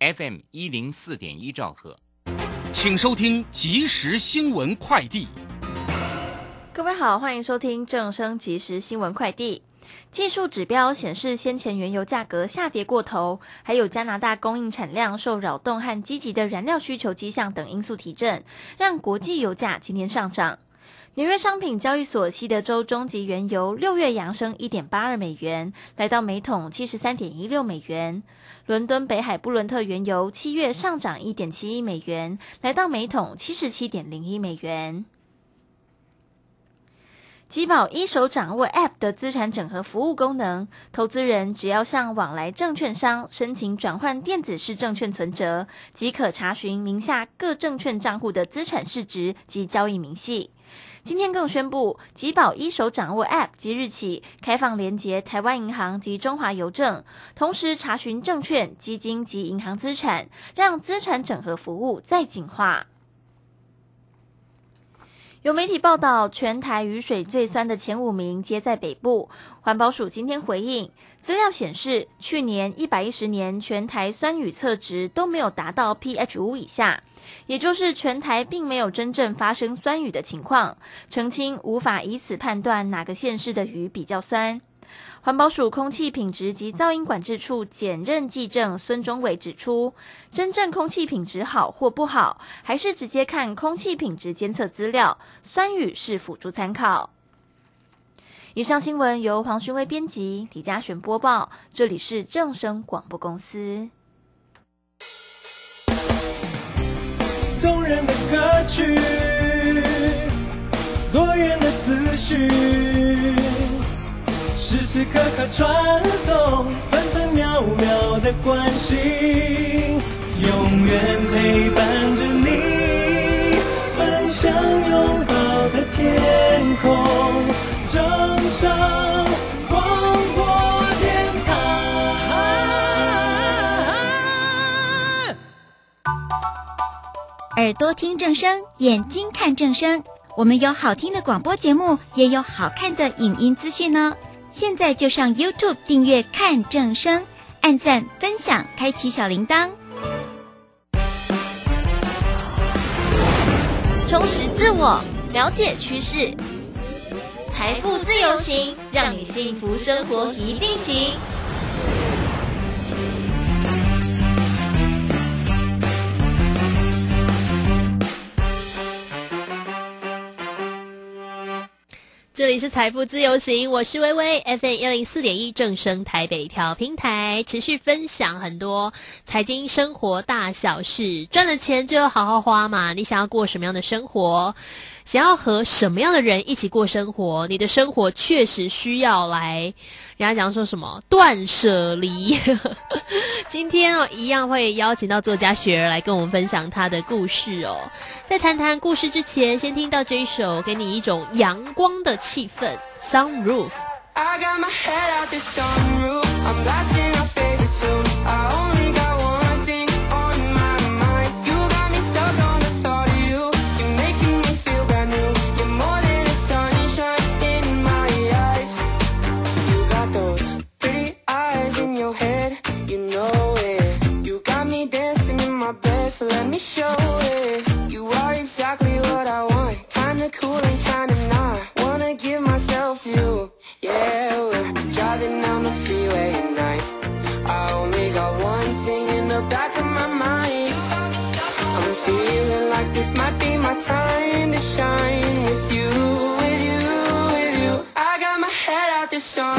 FM 一零四点一兆赫，请收听即时新闻快递。各位好，欢迎收听正声即时新闻快递。技术指标显示，先前原油价格下跌过头，还有加拿大供应产量受扰动和积极的燃料需求迹象等因素提振，让国际油价今天上涨。纽约商品交易所西德州中级原油六月扬升一点八二美元，来到每桶七十三点一六美元。伦敦北海布伦特原油七月上涨一点七一美元，来到每桶七十七点零一美元。吉宝一手掌握 App 的资产整合服务功能，投资人只要向往来证券商申请转换电子式证券存折，即可查询名下各证券账户的资产市值及交易明细。今天更宣布，吉宝一手掌握 App 即日起开放连接台湾银行及中华邮政，同时查询证券、基金及银行资产，让资产整合服务再进化。有媒体报道，全台雨水最酸的前五名皆在北部。环保署今天回应，资料显示，去年一百一十年全台酸雨测值都没有达到 pH 五以下，也就是全台并没有真正发生酸雨的情况，澄清无法以此判断哪个县市的雨比较酸。环保署空气品质及噪音管制处检任技正孙中伟指出，真正空气品质好或不好，还是直接看空气品质监测资料，酸雨是辅助参考。以上新闻由黄勋威编辑，李嘉璇播报，这里是正声广播公司。动人的歌曲，多元的资讯。时时刻刻传送，分分秒秒的关心，永远陪伴着你，分享拥抱的天空，正声广播电台。耳朵听正声，眼睛看正声。我们有好听的广播节目，也有好看的影音资讯呢。现在就上 YouTube 订阅看正声，按赞分享，开启小铃铛，充实自我，了解趋势，财富自由行，让你幸福生活一定行。这里是财富自由行，我是微微，FM 一零四点一正声台北调平台，持续分享很多财经生活大小事，赚了钱就要好好花嘛。你想要过什么样的生活？想要和什么样的人一起过生活？你的生活确实需要来，人家讲说什么断舍离。今天哦，一样会邀请到作家雪儿来跟我们分享她的故事哦。在谈谈故事之前，先听到这一首，给你一种阳光的气氛，《Sunroof》。feeling time to shine with you, with you, with you. I got my head out this song.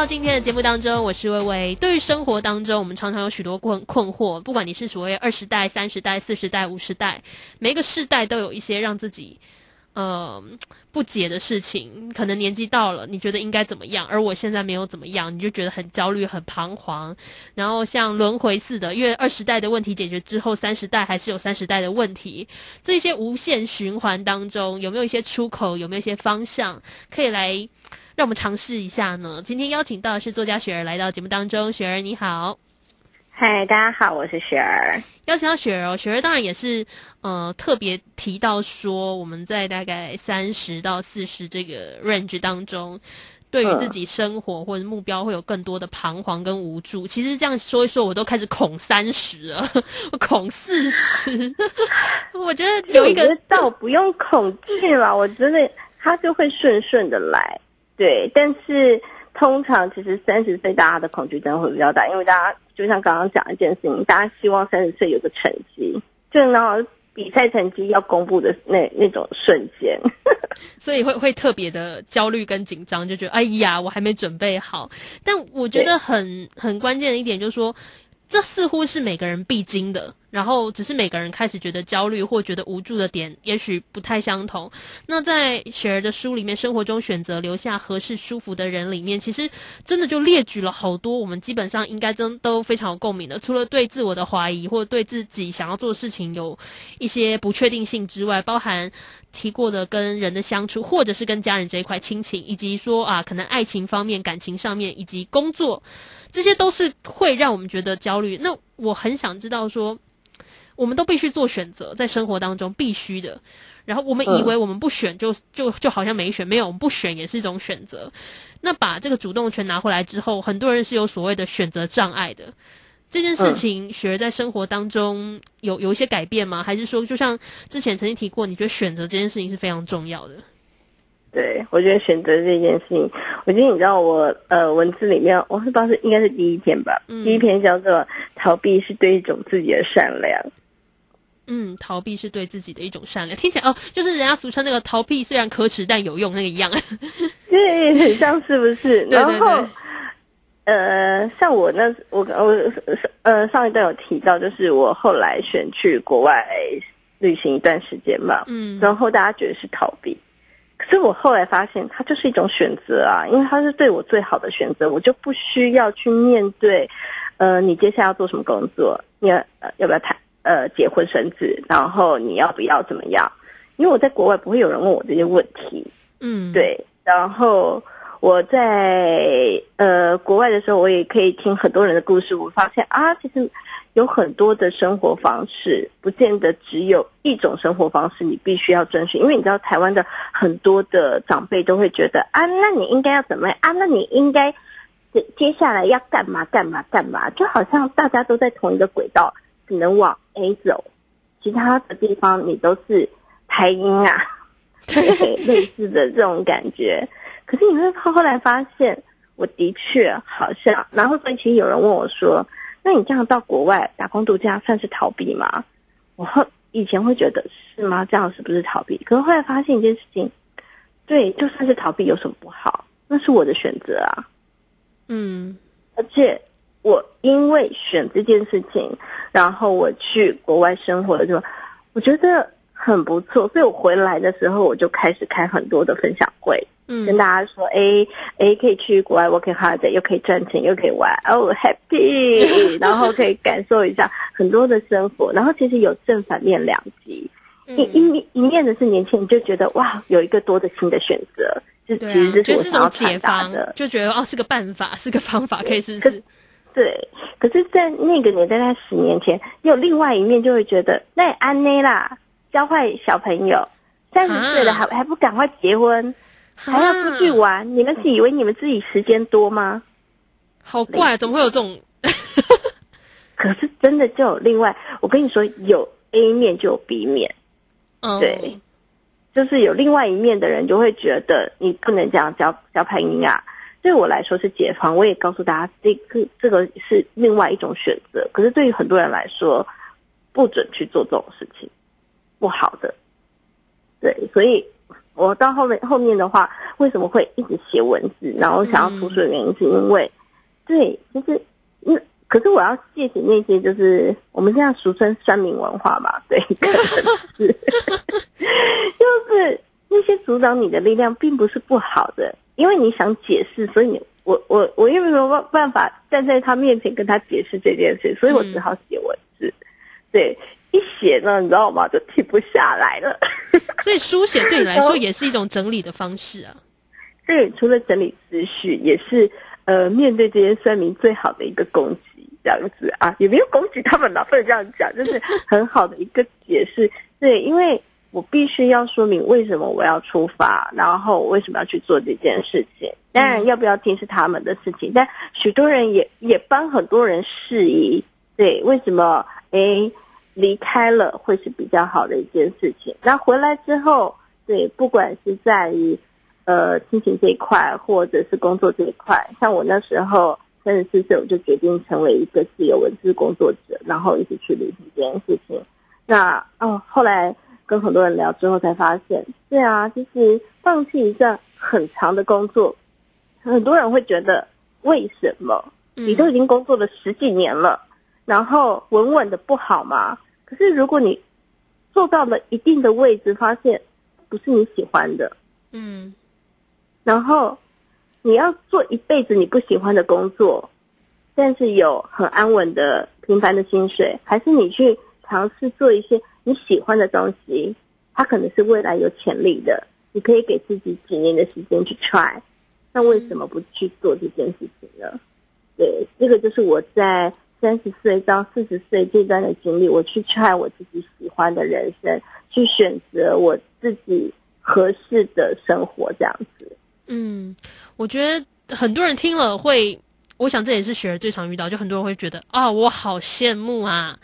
到今天的节目当中，我是微微。对于生活当中，我们常常有许多困困惑，不管你是所谓二十代、三十代、四十代、五十代，每一个世代都有一些让自己呃不解的事情。可能年纪到了，你觉得应该怎么样，而我现在没有怎么样，你就觉得很焦虑、很彷徨。然后像轮回似的，因为二十代的问题解决之后，三十代还是有三十代的问题。这些无限循环当中，有没有一些出口？有没有一些方向可以来？让我们尝试一下呢。今天邀请到的是作家雪儿来到节目当中，雪儿你好。嗨，大家好，我是雪儿。邀请到雪儿哦，雪儿当然也是呃特别提到说，我们在大概三十到四十这个 range 当中，对于自己生活或者目标会有更多的彷徨跟无助。其实这样说一说，我都开始恐三十了，我 恐四十。我觉得有一个我觉得倒不用恐惧了，我觉得它就会顺顺的来。对，但是通常其实三十岁大家的恐惧症会比较大，因为大家就像刚刚讲一件事情，大家希望三十岁有个成绩，就然后比赛成绩要公布的那那种瞬间。所以会会特别的焦虑跟紧张，就觉得哎呀，我还没准备好。但我觉得很很关键的一点就是说，这似乎是每个人必经的。然后只是每个人开始觉得焦虑或觉得无助的点，也许不太相同。那在雪儿的书里面，《生活中选择留下合适舒服的人》里面，其实真的就列举了好多我们基本上应该真都非常有共鸣的。除了对自我的怀疑或对自己想要做的事情有一些不确定性之外，包含提过的跟人的相处，或者是跟家人这一块亲情，以及说啊，可能爱情方面、感情上面，以及工作，这些都是会让我们觉得焦虑。那我很想知道说。我们都必须做选择，在生活当中必须的。然后我们以为我们不选就就就好像没选，没有我们不选也是一种选择。那把这个主动权拿回来之后，很多人是有所谓的选择障碍的。这件事情，雪儿在生活当中有有一些改变吗？还是说，就像之前曾经提过，你觉得选择这件事情是非常重要的？对，我觉得选择这件事情，我觉得你知道我呃文字里面，我是不知道是应该是第一篇吧，嗯。第一篇叫做“逃避是对一种自己的善良”。嗯，逃避是对自己的一种善良，听起来哦，就是人家俗称那个逃避虽然可耻但有用那个一样。对，很像是不是？对对。然后，呃，像我那我我呃上一段有提到，就是我后来选去国外旅行一段时间嘛，嗯。然后大家觉得是逃避，可是我后来发现它就是一种选择啊，因为它是对我最好的选择，我就不需要去面对，呃，你接下来要做什么工作，你要、呃、要不要谈呃结婚生子，然后你要不要怎么样？因为我在国外不会有人问我这些问题，嗯，，对，然后我在呃国外的时候，我也可以听很多人的故事。我发现啊，其实有很多的生活方式，不见得只有一种生活方式你必须要遵循。因为你知道，台湾的很多的长辈都会觉得啊，那你应该要怎么样啊？那你应该接接下来要干嘛干嘛干嘛？就好像大家都在同一个轨道，只能往 A 走，其他的地方你都是台音啊。对，类似的这种感觉。可是你会后来发现，我的确好像，然后所以其实有人问我说：“那你这样到国外打工度假算是逃避吗？”我后以前会觉得是吗？这样是不是逃避？可是后来发现一件事情，对，就算是逃避有什么不好？那是我的选择啊。嗯而且我因为选这件事情，然后我去国外生活的时候，我觉得很不错，所以我回来的时候我就开始开很多的分享会，跟嗯大家说，哎哎，可以去国外 working hard，又可以赚钱，又可以玩，哦 happy，然后可以感受一下很多的生活，然后其实有正反面两极，一一嗯面一面的是年轻人就觉得哇，有一个多的新的选择，就其实是这是我想要解传达的，。就觉得哦是个办法，是个方法，可以试可试。对，可是，在那个年代，在十年前，有另外一面，就会觉得那也安内啦，教坏小朋友，三十岁了还还不赶快结婚，还要出去啊玩，你们是以为你们自己时间多吗？好怪，怎么会有这种？可是真的就有另外，我跟你说，有 A 面就有 B 面，嗯，对，就是有另外一面的人就会觉得你不能这样教教配音啊。对我来说是解放，我也告诉大家，这个这个是另外一种选择。可是对于很多人来说，不准去做这种事情，不好的。对，所以我到后面后面的话，为什么会一直写文字，然后想要出书的原因，是因为，对，就是那可是我要谢谢那些就是我们现在俗称酸民文化嘛，对，是 就是那些阻挡你的力量并不是不好的，因为你想解释，所以你我我我又没有办办法站在他面前跟他解释这件事，所以我只好写文字。对，一写呢，你知道吗？就停不下来了。所以书写对你来说也是一种整理的方式啊。对，除了整理思绪，也是呃面对这些酸民最好的一个攻击，这样子啊，也没有攻击他们啦，不能这样讲，就是很好的一个解释。对，因为我必须要说明为什么我要出发，然后我为什么要去做这件事情。当然，要不要听是他们的事情，但许多人也也帮很多人释疑。对，为什么诶离开了会是比较好的一件事情？那回来之后，对，不管是在于呃亲情这一块，或者是工作这一块，像我那时候三十四岁，我就决定成为一个自由文字工作者，然后一直去履行这件事情。那哦，后来跟很多人聊之后才发现，对啊，其实放弃一段很长的工作，很多人会觉得为什么？你都已经工作了十几年了，然后稳稳的不好吗？可是如果你做到了一定的位置，发现不是你喜欢的，嗯然后你要做一辈子你不喜欢的工作，但是有很安稳的平凡的薪水，还是你去尝试做一些你喜欢的东西，它可能是未来有潜力的，你可以给自己几年的时间去 try，那为什么不去做这件事情呢？对，这个就是我在三十岁到四十岁这段的经历，我去 try 我自己喜欢的人生，去选择我自己合适的生活，这样子。嗯，我觉得很多人听了会，我想这也是雪儿最常遇到，就很多人会觉得啊，我好羡慕啊，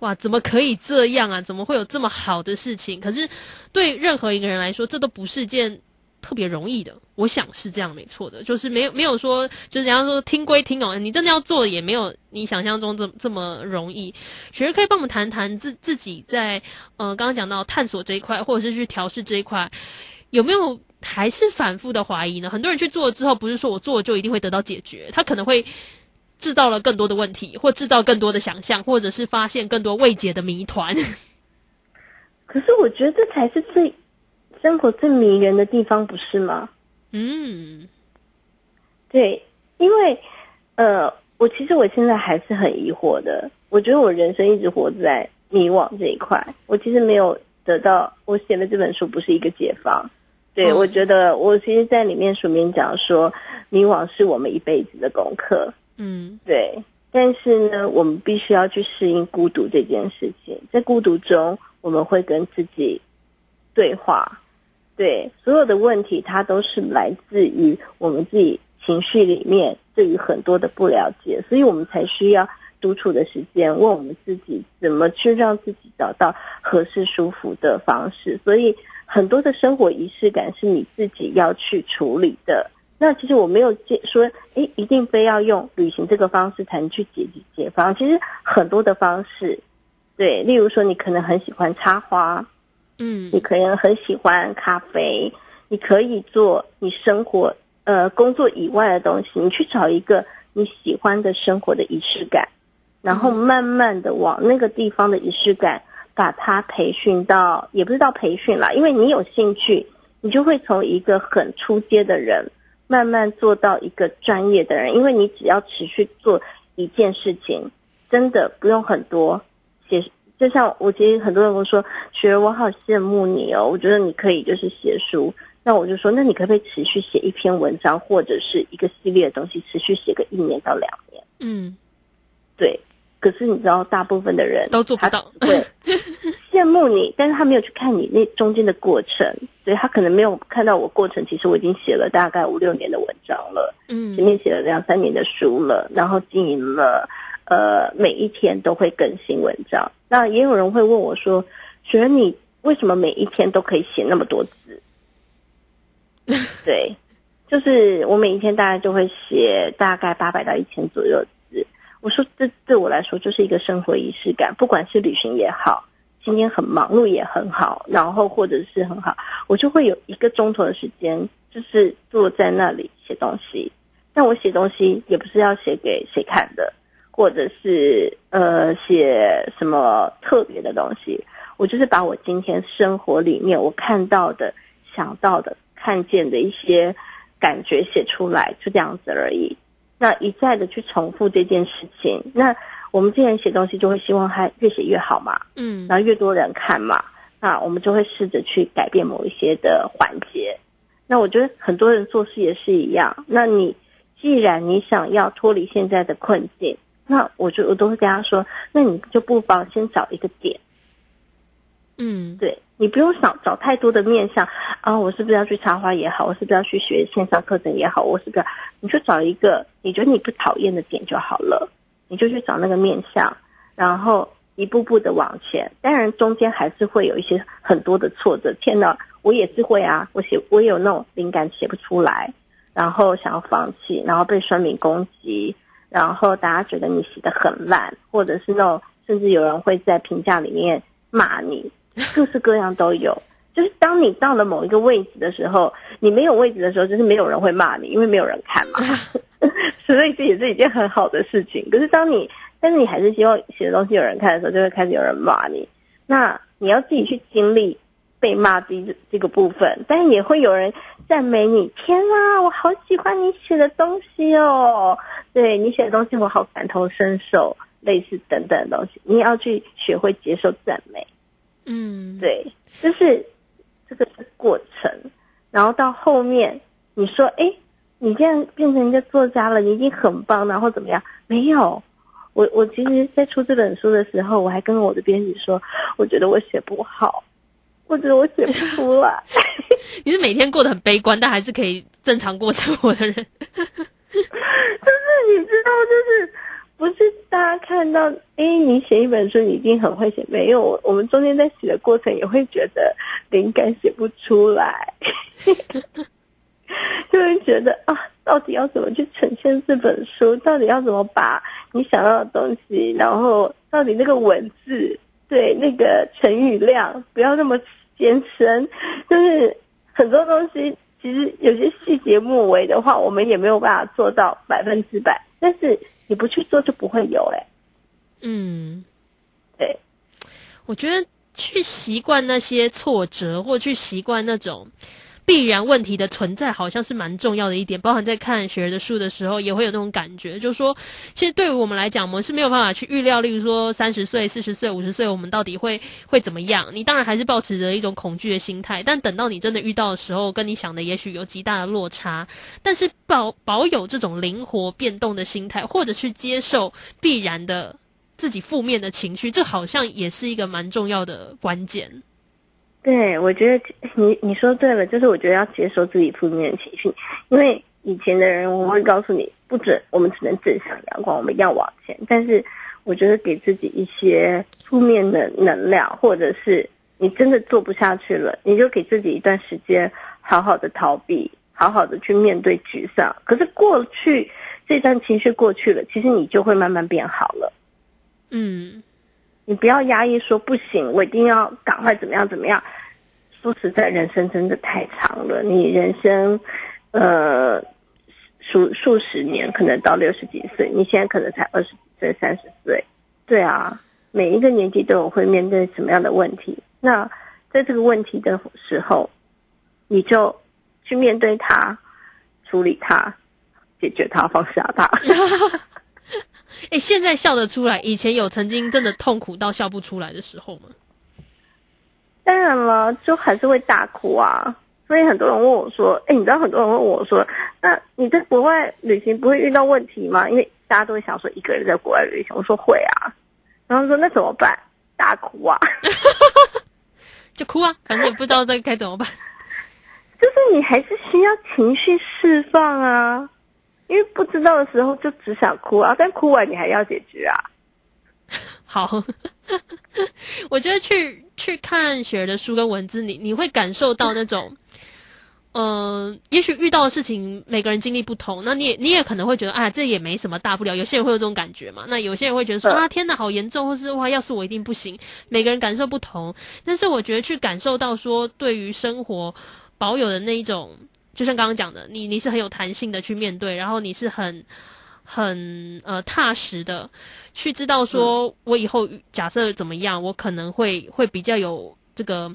哇，怎么可以这样啊？怎么会有这么好的事情？可是对任何一个人来说，这都不是件特别容易的。我想是这样，没错的，就是没有没有说，就是人家说听归听哦，你真的要做也没有你想象中这这么容易。雪儿可以帮我们谈谈自自己在呃刚刚讲到探索这一块，或者是去调试这一块，有没有还是反复的怀疑呢？很多人去做了之后，不是说我做了就一定会得到解决，他可能会制造了更多的问题，或制造更多的想象，或者是发现更多未解的谜团。可是我觉得这才是最生活最迷人的地方，不是吗？嗯对，因为呃，我其实我现在还是很疑惑的。我觉得我人生一直活在迷惘这一块，我其实没有得到。我写的这本书不是一个解放。对，嗯我觉得我其实在里面署名讲说，迷惘是我们一辈子的功课。嗯对，但是呢，我们必须要去适应孤独这件事情。在孤独中，我们会跟自己对话。对，所有的问题，它都是来自于我们自己情绪里面对于很多的不了解，所以我们才需要独处的时间，问我们自己怎么去让自己找到合适舒服的方式。所以，很多的生活仪式感是你自己要去处理的。那其实我没有解说，诶，一定非要用旅行这个方式才能去解决解放。其实很多的方式，对，例如说你可能很喜欢插花，嗯你可能很喜欢咖啡，你可以做你生活呃工作以外的东西，你去找一个你喜欢的生活的仪式感，然后慢慢的往那个地方的仪式感把它培训到，也不是到培训啦，因为你有兴趣，你就会从一个很出街的人慢慢做到一个专业的人，因为你只要持续做一件事情，真的不用很多写。就像我其实很多人跟我说，雪儿，我好羡慕你哦，我觉得你可以就是写书，那我就说，那你可不可以持续写一篇文章或者是一个系列的东西，持续写个一年到两年？嗯，对。可是你知道，大部分的人都做不到他对，羡慕你，但是他没有去看你那中间的过程，所以他可能没有看到我过程。其实我已经写了大概五六年的文章了，嗯前面写了两三年的书了，然后经营了，呃，每一天都会更新文章。那也有人会问我说：“雪儿，你为什么每一天都可以写那么多字？” 对，就是我每一天大概就会写大概八百到一千左右的字。我说这对我来说就是一个生活仪式感，不管是旅行也好，今天很忙碌也很好，然后或者是很好，我就会有一个钟头的时间，就是坐在那里写东西。但我写东西也不是要写给谁看的，或者是呃写什么特别的东西，我就是把我今天生活里面我看到的、想到的、看见的一些感觉写出来，就这样子而已。那一再的去重复这件事情，那我们之前写东西，就会希望它越写越好嘛，嗯然后越多人看嘛，那我们就会试着去改变某一些的环节。那我觉得很多人做事也是一样。那你既然你想要脱离现在的困境，那我就我都会跟他说，那你就不妨先找一个点，嗯对你不用想找太多的面向啊，我是不是要去插花也好，我是不是要去学线上课程也好，我是不是你就找一个你觉得你不讨厌的点就好了，你就去找那个面向，然后一步步的往前。当然中间还是会有一些很多的挫折，天呐，我也是会啊，我写我也有那种灵感写不出来，然后想要放弃，然后被酸民攻击，然后大家觉得你写的很烂，或者是那种甚至有人会在评价里面骂你，各式各样都有。就是当你到了某一个位置的时候，你没有位置的时候，就是没有人会骂你，因为没有人看嘛。所以这也是一件很好的事情。可是当你，但是你还是希望写的东西有人看的时候，就会开始有人骂你。那你要自己去经历被骂这这个部分，但是也会有人赞美你。天啊，我好喜欢你写的东西哦！对你写的东西，我好感同身受，类似等等的东西，你也要去学会接受赞美。嗯，对，就是这个过程，然后到后面你说，哎，你现在变成一个作家了，你已经很棒，然后怎么样？没有，我我其实，在出这本书的时候，我还跟我的编辑说，我觉得我写不好，我觉得我写不 出来。你是每天过得很悲观，但还是可以正常过生活的人。就是你知道，就是不是大家看到，哎，你写一本书，你一定很会写，没有，我我们中间在写的过程也会觉得灵感写不出来，就会觉得啊，到底要怎么去呈现这本书？到底要怎么把你想要的东西，然后到底那个文字，对那个成语量不要那么艰深，就是很多东西。其实有些细节末尾的话，我们也没有办法做到百分之百。但是你不去做就不会有哎、嗯，对，我觉得去习惯那些挫折，或去习惯那种必然问题的存在，好像是蛮重要的一点。包含在看雪儿的书的时候，也会有那种感觉，就是说，其实对于我们来讲，我们是没有办法去预料，例如说三十岁、四十岁、五十岁，我们到底会会怎么样？你当然还是保持着一种恐惧的心态，但等到你真的遇到的时候，跟你想的也许有极大的落差。但是保保有这种灵活变动的心态，或者去接受必然的自己负面的情绪，这好像也是一个蛮重要的关键。对，我觉得你你说对了，就是我觉得要接受自己负面情绪，因为以前的人我会告诉你不准，我们只能正向阳光，我们要往前。但是我觉得给自己一些负面的能量，或者是你真的做不下去了，你就给自己一段时间，好好的逃避，好好的去面对沮丧。可是过去这段情绪过去了，其实你就会慢慢变好了。嗯你不要压抑说不行，我一定要赶快怎么样怎么样。说实在，人生真的太长了，你人生，呃，数数十年，可能到六十几岁，你现在可能才二十几岁、三十岁，对啊，每一个年纪都有会面对什么样的问题。那在这个问题的时候，你就去面对它，处理它，解决它，放下它。哎、现在笑得出来，以前有曾经真的痛苦到笑不出来的时候吗？当然了，就还是会大哭啊。所以很多人问我说：“哎，你知道很多人问我说，那你在国外旅行不会遇到问题吗？因为大家都会想说一个人在国外旅行。”我说会啊，然后说那怎么办？大哭啊，就哭啊，反正也不知道这该怎么办。就是你还是需要情绪释放啊，因为不知道的时候就只想哭啊，但哭完你还要解决啊。好，我觉得去去看雪儿的书跟文字，你你会感受到那种，嗯、也许遇到的事情每个人经历不同，那你也你也可能会觉得啊，这也没什么大不了。有些人会有这种感觉嘛，那有些人会觉得说嗯啊，天哪，好严重，或是哇，要是我一定不行。每个人感受不同，但是我觉得去感受到说，对于生活保有的那一种，就像刚刚讲的，你你是很有弹性的去面对，然后你是很很呃踏实的去知道说，我以后假设怎么样，我可能会会比较有这个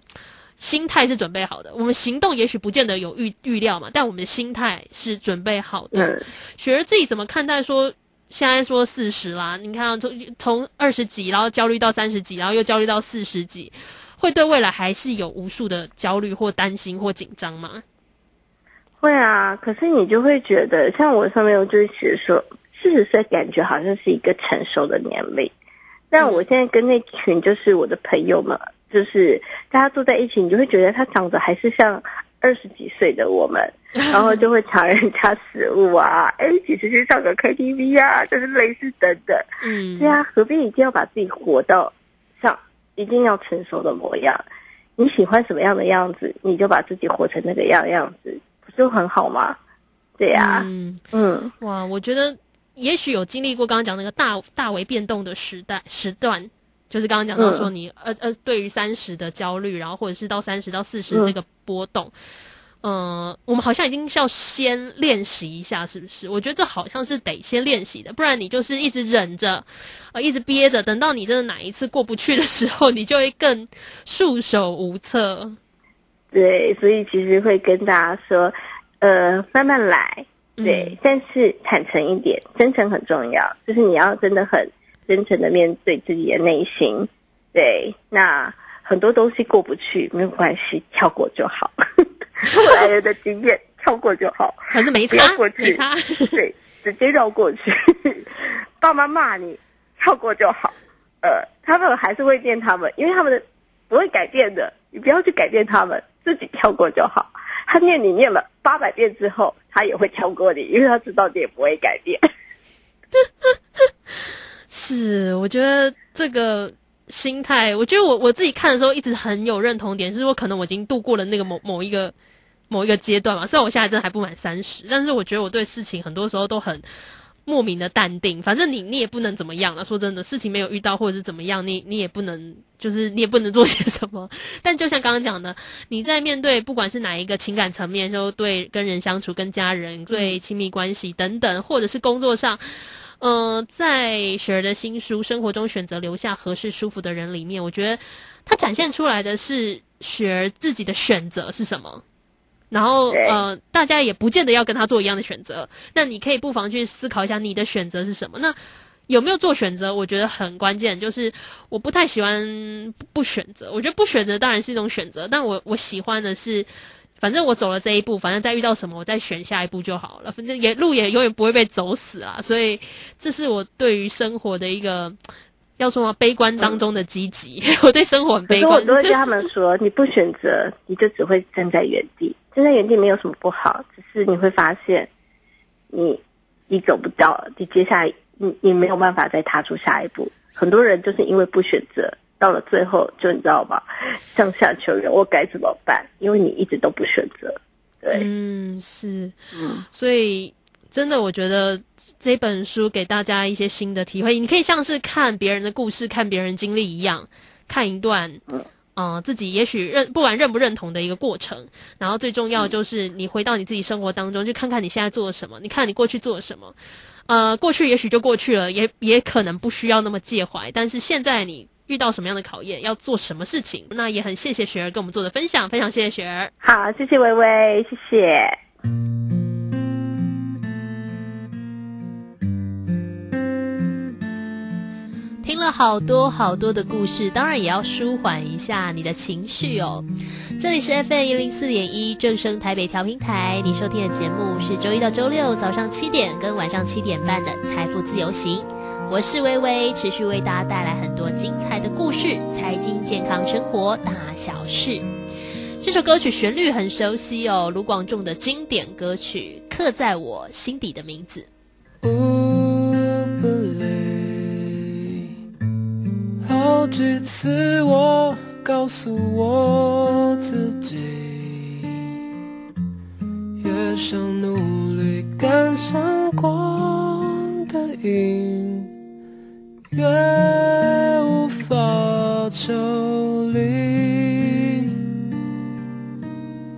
心态是准备好的。我们行动也许不见得有预预料嘛，但我们的心态是准备好的。嗯，雪儿自己怎么看待说？现在说四十啦，你看从从二十几，然后焦虑到三十几，然后又焦虑到四十几，会对未来还是有无数的焦虑或担心或紧张吗？会啊。可是你就会觉得，像我上面我就是写说，四十岁感觉好像是一个成熟的年龄。但我现在跟那群就是我的朋友们，就是大家坐在一起，你就会觉得他长得还是像二十几岁的我们，然后就会抢人家食物啊，哎，一起出去唱个 KTV 啊，就是类似等等。嗯，对啊，何必一定要把自己活到像一定要成熟的模样？你喜欢什么样的样子，你就把自己活成那个样样子，不就很好吗？对呀、嗯，嗯哇，我觉得也许有经历过刚刚讲那个大大为变动的时代时段，就是刚刚讲到说你、呃呃，对于三十的焦虑，然后或者是到三十到四十嗯这个波动。呃，我们好像已经是要先练习一下，是不是？我觉得这好像是得先练习的，不然你就是一直忍着，呃，一直憋着，等到你真的哪一次过不去的时候，你就会更束手无策。对，所以其实会跟大家说，呃，慢慢来，对，嗯但是坦诚一点，真诚很重要，就是你要真的很真诚的面对自己的内心，对，那很多东西过不去没有关系，跳过就好。后来人的经验，跳过就好。反正没不要差过，去没差。对，直接绕过去。爸妈骂你，跳过就好。呃，他们还是会念他们，因为他们的不会改变的，你不要去改变他们，自己跳过就好。他念你念了八百遍之后，他也会跳过你，因为他知道你也不会改变。是，我觉得这个心态，我觉得我我自己看的时候一直很有认同点，是说可能我已经度过了那个某某一个某一个阶段嘛。虽然我现在真的还不满三十，但是我觉得我对事情很多时候都很莫名的淡定。反正你你也不能怎么样了，说真的，事情没有遇到或者是怎么样，你你也不能就是你也不能做些什么。但就像刚刚讲的，你在面对不管是哪一个情感层面，就对跟人相处、跟家人、对亲密关系等等，或者是工作上。呃，在雪儿的新书《生活中选择留下合适舒服的人》里面，我觉得它展现出来的是雪儿自己的选择是什么。然后呃，大家也不见得要跟他做一样的选择，那你可以不妨去思考一下你的选择是什么。那有没有做选择？我觉得很关键，就是我不太喜欢不不选择。我觉得不选择当然是一种选择，但我我喜欢的是。反正我走了这一步，反正再遇到什么，我再选下一步就好了。反正也路也永远不会被走死啊，所以这是我对于生活的一个要说吗？悲观当中的积极。我对生活很可是我悲观。都会跟他们说，你不选择，你就只会站在原地。站在原地没有什么不好，只是你会发现你你走不到，你接下来你你没有办法再踏出下一步。很多人就是因为不选择，到了最后就你知道吧？向下求人，我该怎么办？因为你一直都不选择。对，嗯，是，嗯所以真的，我觉得这本书给大家一些新的体会。你可以像是看别人的故事、看别人经历一样，看一段，嗯、呃，自己也许认不管认不认同的一个过程。然后最重要的就是你回到你自己生活当中，去看看你现在做了什么，你看你过去做了什么。呃，过去也许就过去了，也也可能不需要那么介怀。但是现在你遇到什么样的考验，要做什么事情，那也很谢谢雪儿跟我们做的分享，非常谢谢雪儿。好，谢谢微微，谢谢。听了好多好多的故事，当然也要舒缓一下你的情绪哦。这里是 FM 一零四点一正声台北调频台，你收听的节目是周一到周六早上七点跟晚上七点半的财富自由行。我是微微，持续为大家带来很多精彩的故事，财经、健康、生活大小事。这首歌曲旋律很熟悉哦，卢广仲的经典歌曲《刻在我心底的名字》。好几次我告诉我自己，越想努力赶上光的影，越无法抽离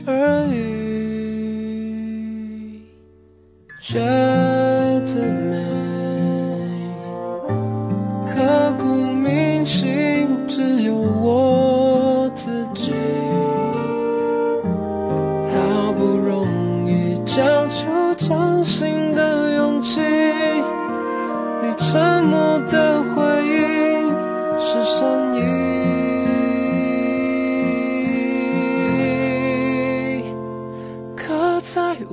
而已。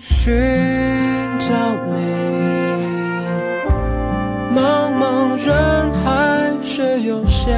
寻找你，茫茫人海，却又想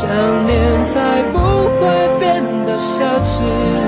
想念才不会变得奢侈。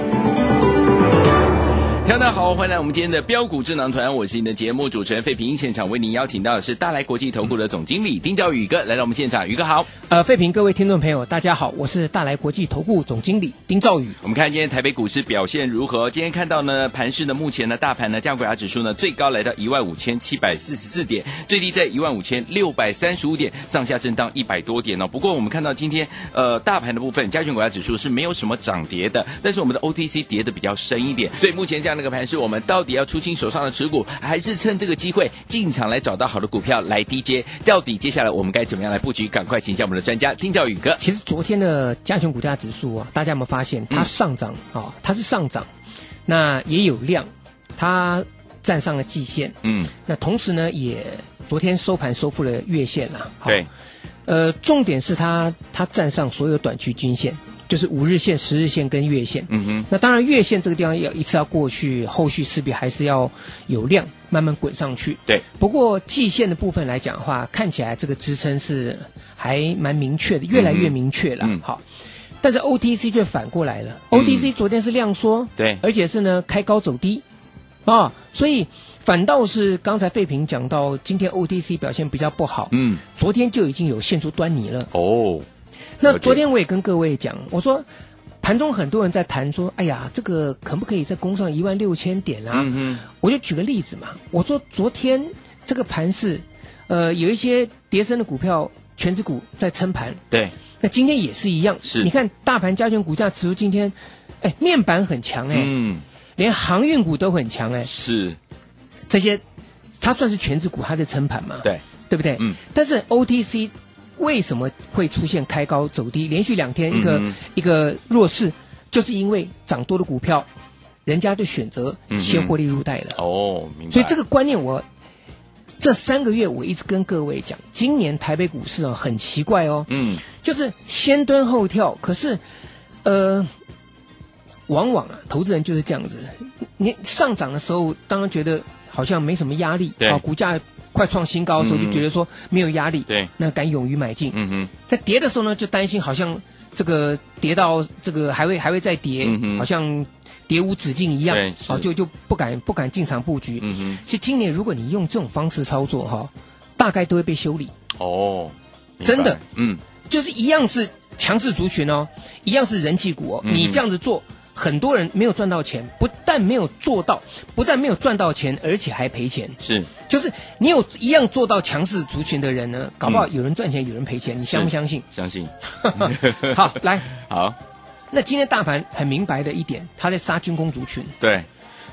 大家好，欢迎来我们今天的标股智囊团，我是你的节目主持人费平，现场为您邀请到的是大来国际投顾的总经理丁兆宇哥来到我们现场，宇哥好。呃，费平，各位听众朋友，大家好，我是大来国际投顾总经理丁兆宇。我们看今天台北股市表现如何？今天看到呢，盘市呢，目前呢，大盘呢，加股价指数呢，最高来到一万五千七百四十四点，最低在一万五千六百三十五点，上下震荡一百多点哦。不过我们看到今天呃，大盘的部分，加权股价指数是没有什么涨跌的，但是我们的 OTC 跌的比较深一点，所以目前这样的一个盘势，我们到底要出清手上的持股，还是趁这个机会进场来找到好的股票来低接？到底接下来我们该怎么样来布局？赶快请教我们的专家丁兆宇哥。其实昨天的加权股价指数啊，大家有没有发现它上涨啊、它是上涨，那也有量，它站上了季线，嗯，那同时呢，也昨天收盘收复了月线了。好对，呃，重点是它它站上所有短期均线，就是五日线、十日线跟月线。嗯哼，那当然，月线这个地方要一次要过去，后续势必还是要有量慢慢滚上去。对，不过季线的部分来讲的话，看起来这个支撑是还蛮明确的，越来越明确了。嗯。好，但是 OTC 却反过来了、o t c 昨天是量缩，对。而且是呢开高走低。啊，所以反倒是刚才费平讲到，今天 OTC 表现比较不好，嗯，昨天就已经有现出端倪了。哦，那昨天我也跟各位讲，我说盘中很多人在谈说，哎呀，这个可不可以再攻上一万六千点啊？嗯哼，我就举个例子嘛，我说昨天这个盘是，呃，有一些跌升的股票，全指股在撑盘，对，那今天也是一样，是。你看大盘加权股价指数今天，哎，面板很强哎、嗯，连航运股都很强哎、是，这些它算是全指股，它在撑盘嘛，对，对不对？嗯，但是 OTC 为什么会出现开高走低，连续两天一个、嗯一个弱势，就是因为涨多的股票，人家就选择先获利入袋了。哦，明白。所以这个观念我。这三个月我一直跟各位讲，今年台北股市啊很奇怪哦，嗯，就是先蹲后跳，可是，呃，往往啊，投资人就是这样子，你上涨的时候，当然觉得好像没什么压力，啊，股价快创新高的时候，嗯就觉得说没有压力，对，那敢勇于买进。嗯哼，那跌的时候呢，就担心好像这个跌到这个还会还会再跌，好像跌无止境一样对，是。啊，就就不敢不敢进场布局。嗯哼，其实今年如果你用这种方式操作哈，大概都会被修理，哦，真的，嗯，就是一样是强势族群哦，一样是人气股你这样子做，很多人没有赚到钱，不但没有做到，不但没有赚到钱，而且还赔钱。是，就是你有一样做到强势族群的人呢，搞不好有人赚钱，有人赔钱，你相不相信？相信。好，来，好，那今天大盘很明白的一点，他在杀军工族群。对，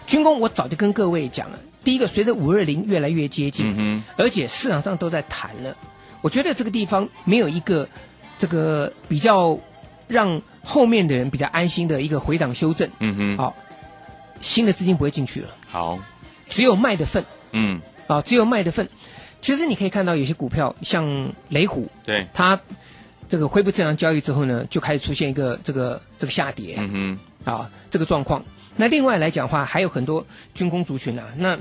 军工我早就跟各位讲了，第一个随着五二零越来越接近，嗯哼，而且市场上都在谈了，我觉得这个地方没有一个这个比较让后面的人比较安心的一个回档修正。嗯哼，好，新的资金不会进去了，好，只有卖的份嗯，啊，只有卖的份。其实你可以看到有些股票像雷虎，对，它这个恢复正常交易之后呢，就开始出现一个这个这个下跌。嗯哼，啊，这个状况。那另外来讲的话，还有很多军工族群啊。那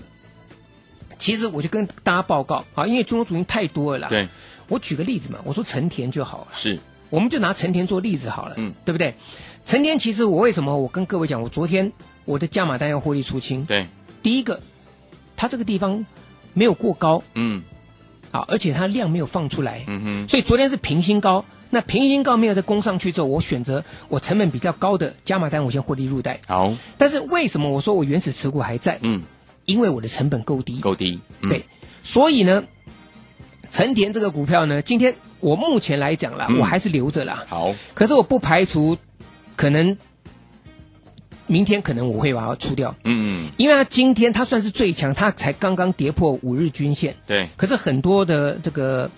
其实我就跟大家报告啊，因为军工族群太多了啦。对，我举个例子嘛，我说成田就好了，是，我们就拿成田做例子好了，嗯，对不对？成田其实我为什么我跟各位讲，我昨天我的加码单要获利出清。对，第一个，它这个地方没有过高。嗯。啊，而且它量没有放出来，嗯哼，所以昨天是平新高。那平新高没有再攻上去之后，我选择我成本比较高的加码单，我先获利入袋。好，但是为什么我说我原始持股还在？嗯，因为我的成本够低，够低，嗯。对，所以呢，成田这个股票呢，今天我目前来讲啦，嗯。我还是留着啦。好，可是我不排除可能明天可能我会把它出掉，嗯，因为它今天它算是最强，它才刚刚跌破五日均线，对，可是很多的这个